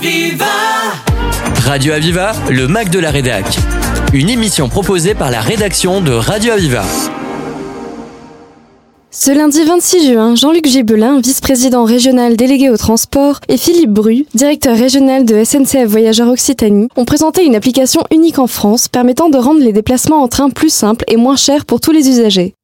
Aviva Radio Aviva, le Mac de la Rédac. Une émission proposée par la rédaction de Radio Aviva. Ce lundi 26 juin, Jean-Luc Gibelin, vice-président régional délégué au transport, et Philippe Bru, directeur régional de SNCF Voyageurs Occitanie, ont présenté une application unique en France permettant de rendre les déplacements en train plus simples et moins chers pour tous les usagers.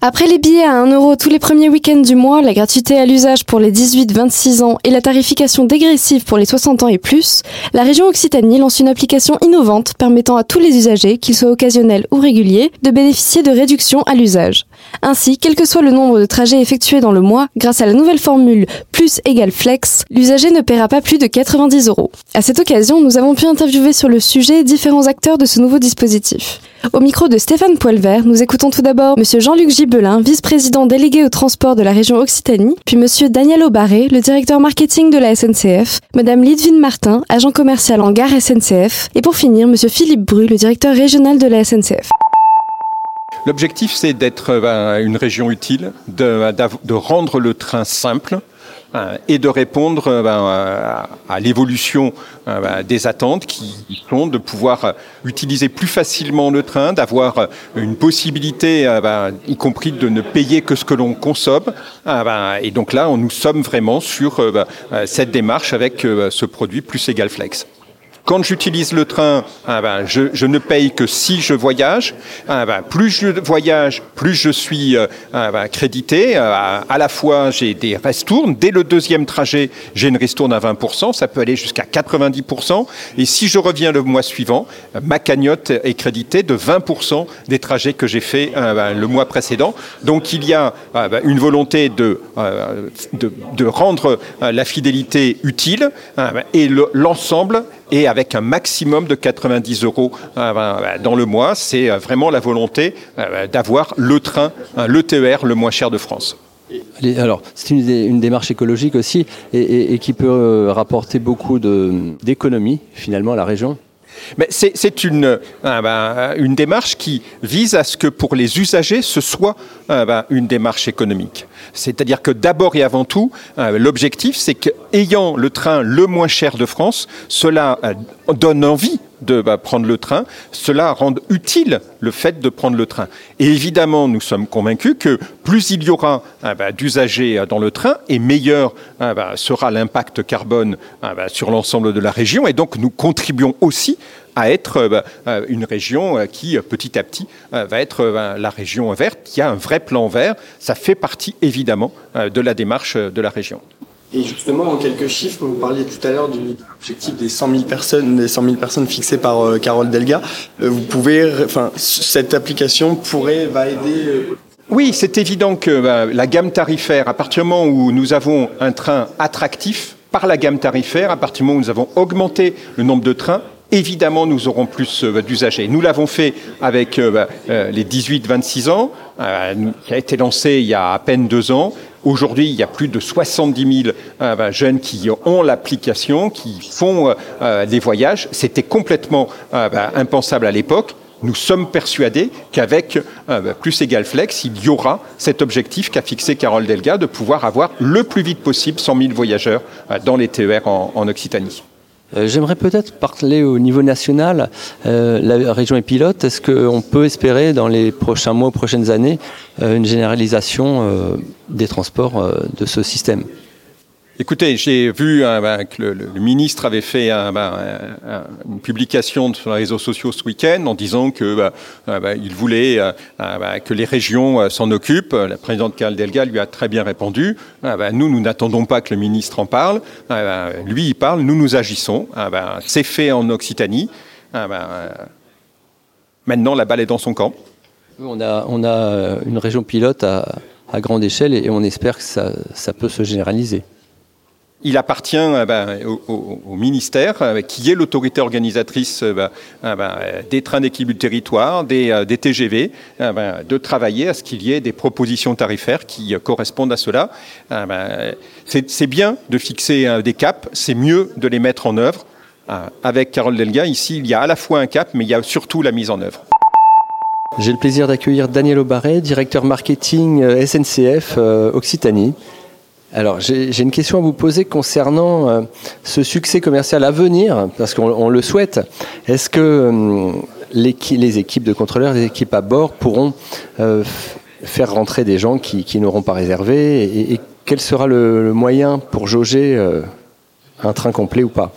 Après les billets à 1 euro tous les premiers week-ends du mois, la gratuité à l'usage pour les 18-26 ans et la tarification dégressive pour les 60 ans et plus, la région Occitanie lance une application innovante permettant à tous les usagers, qu'ils soient occasionnels ou réguliers, de bénéficier de réductions à l'usage. Ainsi, quel que soit le nombre de trajets effectués dans le mois, grâce à la nouvelle formule plus égale flex, l'usager ne paiera pas plus de 90 euros. À cette occasion, nous avons pu interviewer sur le sujet différents acteurs de ce nouveau dispositif. Au micro de Stéphane Poilvert, nous écoutons tout d'abord M. Jean-Luc Gibelin, vice-président délégué au transport de la région Occitanie, puis M. Daniel Aubaré, le directeur marketing de la SNCF, Mme Lidvine Martin, agent commercial en gare SNCF, et pour finir, M. Philippe Bru, le directeur régional de la SNCF. L'objectif, c'est d'être ben, une région utile, de, rendre le train simple, euh, et de répondre euh, ben, à l'évolution euh, ben, des attentes qui sont de pouvoir utiliser plus facilement le train, d'avoir une possibilité, y compris de ne payer que ce que l'on consomme. Et donc là, nous sommes vraiment sur cette démarche avec ce produit plus égal flex. Quand j'utilise le train, ah ben, je, ne paye que si je voyage. Ah ben, plus je voyage, plus je suis euh, ah ben, crédité. Euh, à la fois, j'ai des restournes. Dès le deuxième trajet, j'ai une ristourne à 20%. Ça peut aller jusqu'à 90%. Et si je reviens le mois suivant, ma cagnotte est créditée de 20% des trajets que j'ai fait le mois précédent. Donc il y a une volonté de, euh, de, de rendre la fidélité utile et l'ensemble et avec un maximum de 90 euros euh, euh, dans le mois. C'est euh, vraiment la volonté d'avoir le train, le TER le moins cher de France. Alors, c'est une, démarche écologique aussi et, qui peut rapporter beaucoup d'économies finalement à la région. Mais c'est une, ben, une démarche qui vise à ce que pour les usagers, ce soit ben, une démarche économique. C'est-à-dire que d'abord et avant tout, euh, l'objectif, c'est qu'ayant le train le moins cher de France, cela euh, donne envie de bah, prendre le train, cela rend utile le fait de prendre le train. Et évidemment, nous sommes convaincus que plus il y aura ah bah, d'usagers euh, dans le train, et meilleur ah bah, sera l'impact carbone sur l'ensemble de la région. Et donc, nous contribuons aussi à être euh, euh, une région qui, petit à petit, va être la région verte. Y a un vrai plan vert. Ça fait partie, évidemment, de la démarche de la région. Et justement, en quelques chiffres, vous parliez tout à l'heure de l'objectif des 100 000 personnes, des 100 000 personnes fixées par Carole Delga. vous pouvez, enfin, cette application pourrait, va aider. Oui, c'est évident que bah, la gamme tarifaire, à partir du moment où nous avons un train attractif, par la gamme tarifaire, à partir du moment où nous avons augmenté le nombre de trains, évidemment, nous aurons plus euh, d'usagers. Nous l'avons fait avec euh, bah, euh, les 18-26 ans, qui a été lancé il y a à peine deux ans. Aujourd'hui, il y a plus de 70 000 bah, jeunes qui ont l'application, qui font des voyages. C'était complètement bah, impensable à l'époque. Nous sommes persuadés qu'avec plus égal flex, il y aura cet objectif qu'a fixé Carole Delga de pouvoir avoir le plus vite possible 100 000 voyageurs dans les TER en Occitanie. Euh, j'aimerais peut-être parler au niveau national. Euh, la région est pilote. Est-ce qu'on peut espérer dans les prochains mois, prochaines années, euh, une généralisation des transports de ce système? Écoutez, j'ai vu hein, ben, que le, ministre avait fait ben, une publication sur les réseaux sociaux ce week-end en disant que euh, il voulait euh, euh, que les régions s'en occupent. La présidente Carl Delga lui a très bien répondu. nous, nous n'attendons pas que le ministre en parle. lui, il parle. Nous, nous agissons. C'est fait en Occitanie. maintenant, la balle est dans son camp. On a une région pilote à, grande échelle et on espère que ça peut se généraliser il appartient euh, ben, au, ministère, euh, qui est l'autorité organisatrice euh, ben, ben, des trains d'équilibre du territoire, des, TGV, de travailler à ce qu'il y ait des propositions tarifaires qui correspondent à cela. C'est bien de fixer des caps, c'est mieux de les mettre en œuvre. Avec Carole Delga, ici, il y a à la fois un cap, mais il y a surtout la mise en œuvre. J'ai le plaisir d'accueillir Daniel Aubaret, directeur marketing SNCF Occitanie. Alors, j'ai une question à vous poser concernant euh, ce succès commercial à venir, parce qu'on le souhaite. Est-ce que euh, les équipes de contrôleurs, les équipes à bord pourront euh, faire rentrer des gens qui, n'auront pas réservé et, quel sera le, moyen pour jauger un train complet ou pas?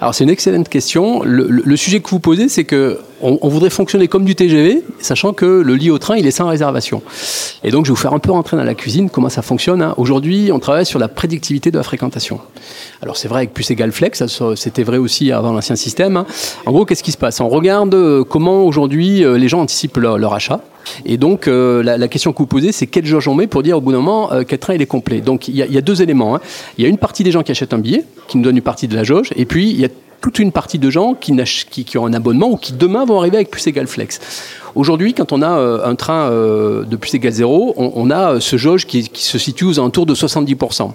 Alors c'est une excellente question. Le, sujet que vous posez, c'est que on, voudrait fonctionner comme du TGV, sachant que le lit au train, il est sans réservation. Et donc je vais vous faire un peu rentrer dans la cuisine, comment ça fonctionne. Hein. Aujourd'hui, on travaille sur la prédictivité de la fréquentation. Alors c'est vrai avec plus égal flex, c'était vrai aussi avant l'ancien système. Hein. En gros, qu'est-ce qui se passe? On regarde euh, comment aujourd'hui euh, les gens anticipent leur, achat. Et donc euh, la, question que vous posez, c'est quelle jauge on met pour dire au bout d'un moment quel train il est complet? Donc il y, a, deux éléments. Hein. Il y a une partie des gens qui achètent un billet, qui nous donnent une partie de la jauge, et puis il y a toute une partie de gens qui, ont un abonnement ou qui demain vont arriver avec plus égal flex. Aujourd'hui, quand on a euh, un train euh, de plus égal zéro, on, a euh, ce jauge qui, se situe aux alentours de 70%.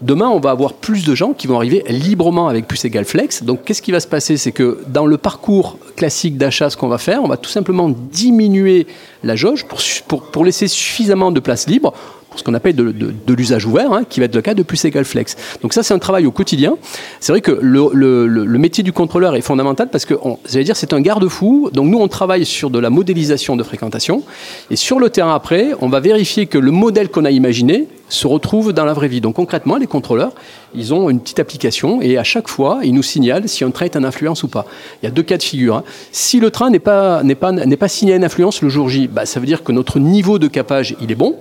Demain, on va avoir plus de gens qui vont arriver librement avec plus égal flex. Donc, qu'est-ce qui va se passer? C'est que dans le parcours classique d'achat, ce qu'on va faire, on va tout simplement diminuer la jauge pour, pour laisser suffisamment de place libre ce qu'on appelle de, l'usage ouvert, hein, qui va être le cas de plus égal flex. Donc ça, c'est un travail au quotidien. C'est vrai que le, métier du contrôleur est fondamental parce que, j'allais dire, c'est un garde-fou. Donc nous, on travaille sur de la modélisation de fréquentation. Et sur le terrain après, on va vérifier que le modèle qu'on a imaginé se retrouve dans la vraie vie. Donc concrètement, les contrôleurs, ils ont une petite application et à chaque fois, ils nous signalent si un train est en influence ou pas. Il y a deux cas de figure. Hein. Si le train n'est pas, n'est pas, n'est pas signé en influence le jour J, bah, ça veut dire que notre niveau de capage, il est bon.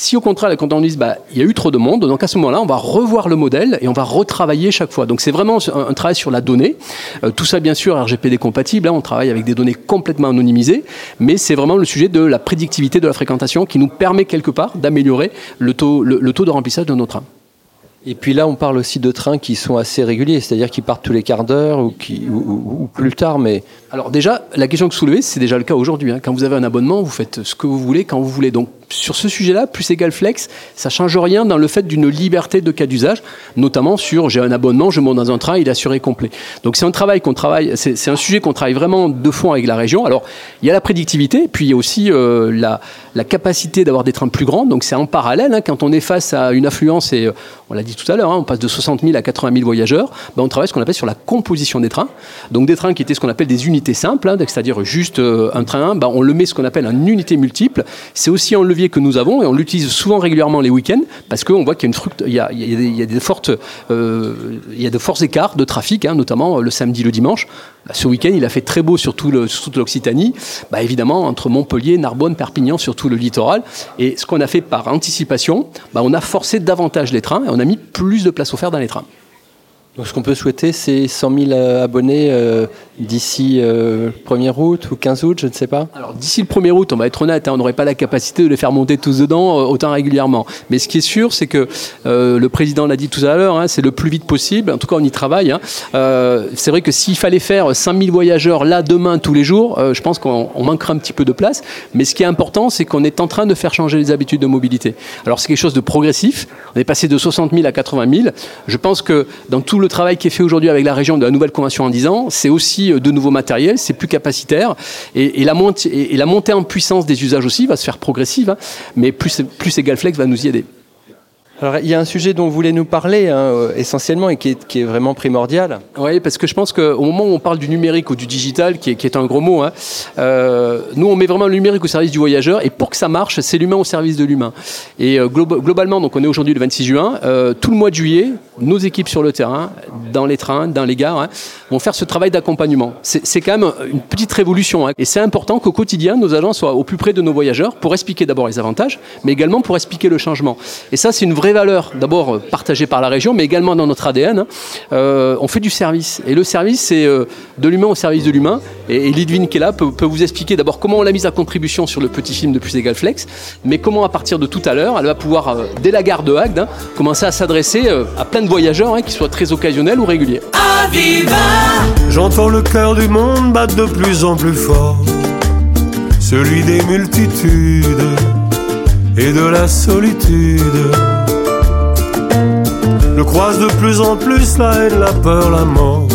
Si au contraire, quand on dit bah, il y a eu trop de monde, donc à ce moment-là, on va revoir le modèle et on va retravailler chaque fois. Donc c'est vraiment un, travail sur la donnée. Euh, tout ça, bien sûr, RGPD compatible. Hein, on travaille avec des données complètement anonymisées, mais c'est vraiment le sujet de la prédictivité de la fréquentation qui nous permet quelque part d'améliorer le taux, le taux de remplissage de nos trains. Et puis là, on parle aussi de trains qui sont assez réguliers, c'est-à-dire qui partent tous les quarts d'heure ou, qui, ou, plus tard. Mais alors déjà, la question que vous soulevez, c'est déjà le cas aujourd'hui. Hein. Quand vous avez un abonnement, vous faites ce que vous voulez quand vous voulez. Donc sur ce sujet-là, plus égal flex, ça change rien dans le fait d'une liberté de cas d'usage, notamment sur j'ai un abonnement, je monte dans un train, il est assuré complet. Donc c'est un travail qu'on travaille, c'est un sujet qu'on travaille vraiment de fond avec la région. Alors il y a la prédictivité, puis il y a aussi euh, la, capacité d'avoir des trains plus grands. Donc c'est en parallèle hein, quand on est face à une affluence et euh, on l'a dit tout à l'heure, hein, on passe de 60 000 à 80 000 voyageurs, ben on travaille ce qu'on appelle sur la composition des trains. Donc des trains qui étaient ce qu'on appelle des unités simples, hein, c'est-à-dire juste euh, un train, ben on le met ce qu'on appelle en unité multiple. C'est aussi un levier que nous avons et on l'utilise souvent régulièrement les week-ends parce qu'on voit qu'il y a y a, des euh, de forts écarts de trafic, hein, notamment le samedi, le dimanche. Ben, ce week-end, il a fait très beau sur, toute l'Occitanie, ben, évidemment entre Montpellier, Narbonne, Perpignan, sur tout le littoral. Et ce qu'on a fait par anticipation, on a forcé davantage les trains et on a mis plus de places offertes dans les trains. Ce qu'on peut souhaiter, c'est 100 000 euh, abonnés euh, d'ici 1er euh, août ou 15 août, je ne sais pas Alors d'ici le 1er août, on va être honnête, hein, on n'aurait pas la capacité de les faire monter tous dedans autant régulièrement. Mais ce qui est sûr, c'est que le président l'a dit tout à l'heure, hein, c'est le plus vite possible. En tout cas, on y travaille. Hein. c'est vrai que s'il fallait faire 100 000 voyageurs là, demain, tous les jours, je pense qu'on manquerait un petit peu de place. Mais ce qui est important, c'est qu'on est en train de faire changer les habitudes de mobilité. Alors c'est quelque chose de progressif. On est passé de 60 000 à 80 000. Je pense que dans tout le travail qui est fait aujourd'hui avec la région de la nouvelle convention en 10 ans, c'est aussi euh, de nouveaux matériels, c'est plus capacitaire. Et, la montée, et, la montée en puissance des usages aussi va se faire progressive, hein. mais plus, plus Egalflex va nous y aider. Alors, il y a un sujet dont vous voulez nous parler hein, euh, essentiellement et qui est, vraiment primordial. Oui, parce que je pense qu'au moment où on parle du numérique ou du digital, qui est, un gros mot, hein, euh, nous on met vraiment le numérique au service du voyageur et pour que ça marche, c'est l'humain au service de l'humain. Et euh, globalement, donc on est aujourd'hui le 26 juin, tout le mois de juillet, nos équipes sur le terrain, dans les trains, dans les gares, hein, vont faire ce travail d'accompagnement. C'est quand même une petite révolution et c'est important qu'au quotidien, nos agents soient au plus près de nos voyageurs pour expliquer d'abord les avantages, mais également pour expliquer le changement. Et ça, c'est une vraie valeurs, d'abord euh, partagées par la région, mais également dans notre ADN. Hein. Euh, on fait du service. Et le service, c'est euh, de l'humain au service de l'humain. Et, Lidwin, qui est là, peut, vous expliquer d'abord comment on l'a mise à contribution sur le petit film de Plus Égal Flex, mais comment à partir de tout à l'heure, elle va pouvoir, dès la gare de Agde, hein, commencer à s'adresser à plein de voyageurs, hein, qui soient très occasionnels ou réguliers. J'entends le cœur du monde battre de plus en plus fort, celui des multitudes et de la solitude. Je croise de plus en plus la haine, la peur, la mort.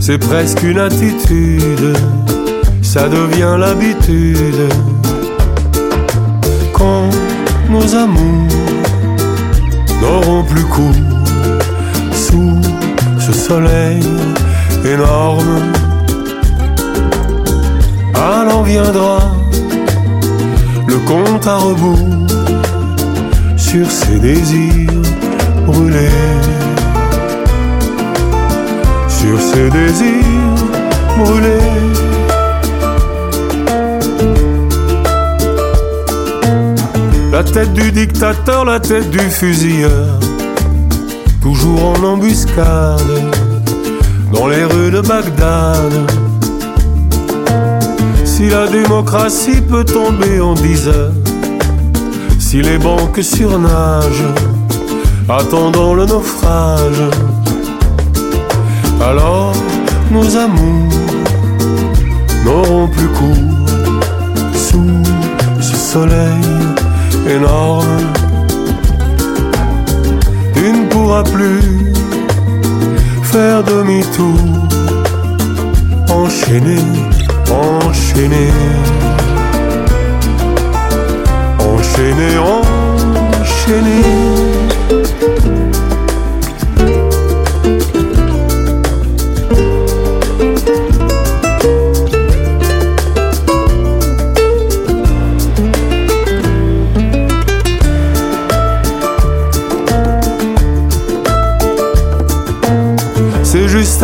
C'est presque une attitude, ça devient l'habitude. Quand nos amours n'auront plus cours sous ce soleil énorme. Alors viendra le compte à rebours sur ses désirs Sur ses désirs brûlés. La tête du dictateur, la tête du fusilleur, toujours en embuscade, dans les rues de Bagdad. Si la démocratie peut tomber en dix heures, si les banques surnagent, attendant le naufrage, nos amours n'auront plus cours sous ce soleil énorme. Tu ne pourras plus faire demi-tour,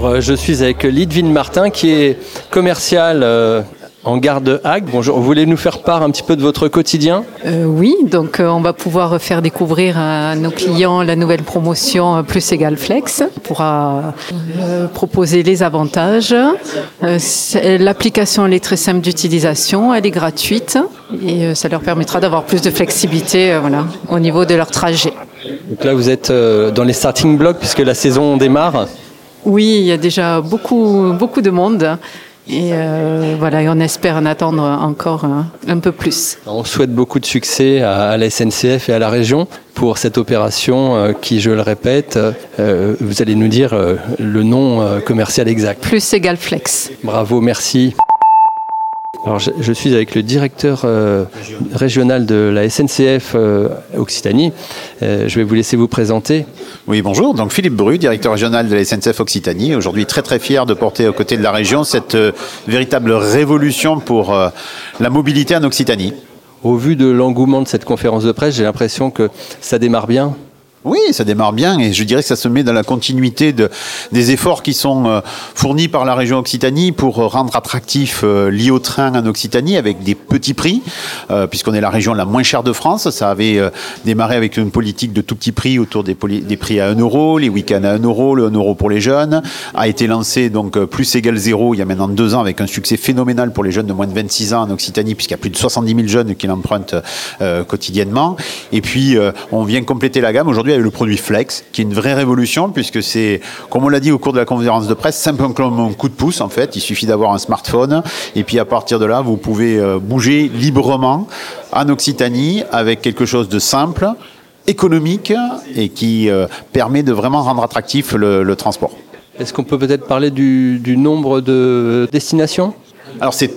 Alors, euh, je suis avec Lidvine Martin, qui est commercial euh, en gare de Hague. Bonjour, vous voulez nous faire part un petit peu de votre quotidien? Euh, oui, donc euh, on va pouvoir faire découvrir à nos clients la nouvelle promotion Plus Égal Flex. On pourra proposer les avantages. L'application elle est très simple d'utilisation, elle est gratuite et ça leur permettra d'avoir plus de flexibilité voilà, au niveau de leur trajet. Donc là, vous êtes dans les starting blocks puisque la saison démarre. Oui, il y a déjà beaucoup, beaucoup de monde et euh, voilà, et on espère en attendre encore euh, un peu plus. On souhaite beaucoup de succès à, à la SNCF et à la région pour cette opération euh, qui, je le répète, euh, vous allez nous dire euh, le nom commercial exact. Plus Égal Flex. Bravo, merci. Alors, je, je suis avec le directeur euh, régional de la SNCF euh, Occitanie. Euh, je vais vous laisser vous présenter. Oui, bonjour. Donc Philippe Bru, directeur régional de la SNCF Occitanie. Aujourd'hui, très très fier de porter aux côtés de la région cette véritable révolution pour la mobilité en Occitanie. Au vu de l'engouement de cette conférence de presse, j'ai l'impression que ça démarre bien. Oui, ça démarre bien et je dirais que ça se met dans la continuité de, des efforts qui sont euh, fournis par la région Occitanie pour euh, rendre attractif euh, l'IO train en Occitanie avec des petits prix, puisqu'on est la région la moins chère de France. Ça avait démarré avec une politique de tout petit prix autour des, des prix à 1 euro, les week-ends à 1 euro, le 1 euro pour les jeunes. A été lancé donc plus égal zéro il y a maintenant deux ans avec un succès phénoménal pour les jeunes de moins de 26 ans en Occitanie, puisqu'il y a plus de 70 000 jeunes qui l'empruntent quotidiennement. Et puis, on vient compléter la gamme aujourd'hui avec le produit Flex, qui est une vraie révolution, puisque c'est, comme on l'a dit au cours de la conférence de presse, simplement un coup de pouce, en fait. Il suffit d'avoir un smartphone, et puis à partir de là, vous pouvez euh, bouger librement en Occitanie avec quelque chose de simple, économique, et qui euh, permet de vraiment rendre attractif le, le transport. Est-ce qu'on peut peut-être parler du, du nombre de destinations? Alors c'est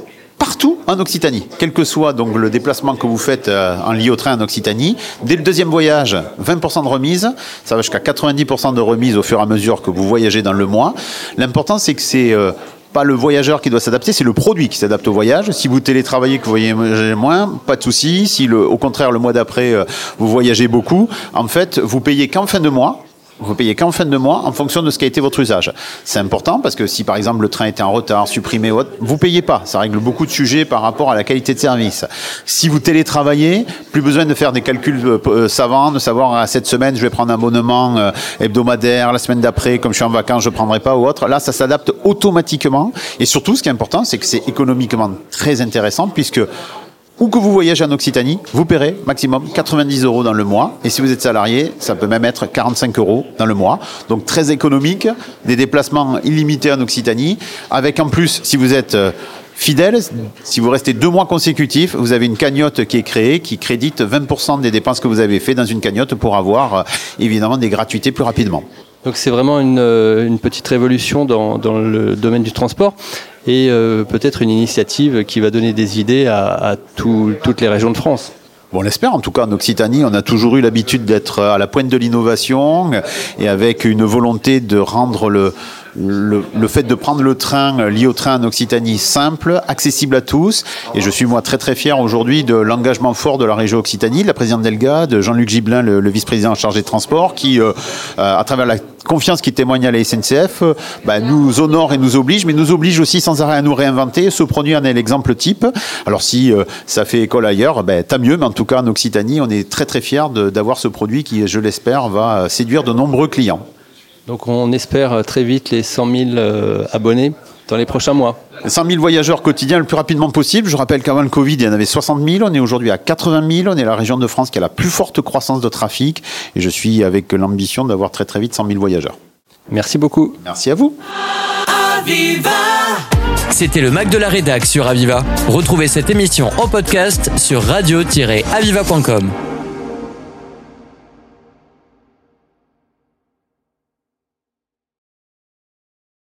partout en Occitanie, quel que soit donc le déplacement que vous faites euh, en lit au train en Occitanie. Dès le deuxième voyage, 20% de remise, ça va jusqu'à 90% de remise au fur et à mesure que vous voyagez dans le mois. L'important c'est que c'est euh, pas le voyageur qui doit s'adapter, c'est le produit qui s'adapte au voyage. Si vous télétravaillez, que vous voyagez moins, pas de souci. Si au contraire le mois d'après euh, vous voyagez beaucoup, en fait vous payez qu'en fin de mois vous payez qu'en fin de mois en fonction de ce qu'a été votre usage. C'est important parce que si par exemple le train était en retard, supprimé ou autre, vous payez pas. Ça règle beaucoup de sujets par rapport à la qualité de service. Si vous télétravaillez, plus besoin de faire des calculs euh, euh, savants, de savoir à cette semaine je vais prendre un abonnement euh, hebdomadaire, la semaine d'après comme je suis en vacances je prendrai pas ou autre. Là ça s'adapte automatiquement et surtout ce qui est important c'est que c'est économiquement très intéressant puisque où que vous voyagez en Occitanie, vous paierez maximum 90 euros dans le mois. Et si vous êtes salarié, ça peut même être 45 euros dans le mois. Donc très économique, des déplacements illimités en Occitanie, avec en plus, si vous êtes euh, fidèle, si vous restez deux mois consécutifs, vous avez une cagnotte qui est créée, qui crédite 20% des dépenses que vous avez fait dans une cagnotte pour avoir euh, évidemment des gratuités plus rapidement. Donc c'est vraiment une, euh, une, petite révolution dans, dans, le domaine du transport et euh, peut-être une initiative qui va donner des idées à, à tout, toutes les régions de France. Bon, on l'espère. En tout cas, en Occitanie, on a toujours eu l'habitude d'être à la pointe de l'innovation et avec une volonté de rendre le, le, le, fait de prendre le train lié au train en Occitanie simple, accessible à tous. Et je suis moi très très fier aujourd'hui de l'engagement fort de la région Occitanie, de la présidente Delga, de Jean-Luc Giblin, le, vice-président chargé de transport, qui, euh, à travers la confiance qui témoigne à la SNCF, euh, bah, nous honore et nous oblige, mais nous oblige aussi sans arrêt à nous réinventer. Ce produit en est l'exemple type. Alors si euh, ça fait école ailleurs, bah, tant mieux, mais en tout cas en Occitanie, on est très très fiers d'avoir ce produit qui, je l'espère, va séduire de nombreux clients. Donc on espère très vite les 100 000 euh, abonnés dans les prochains mois. 100 000 voyageurs quotidiens le plus rapidement possible. Je rappelle qu'avant le Covid, il y en avait 60 000. On est aujourd'hui à 80 000. On est la région de France qui a la plus forte croissance de trafic. Et je suis avec l'ambition d'avoir très très vite 100 000 voyageurs. Merci beaucoup. Merci à vous. Aviva C'était le Mac de la Rédac sur Aviva. Retrouvez cette émission en podcast sur radio-aviva.com.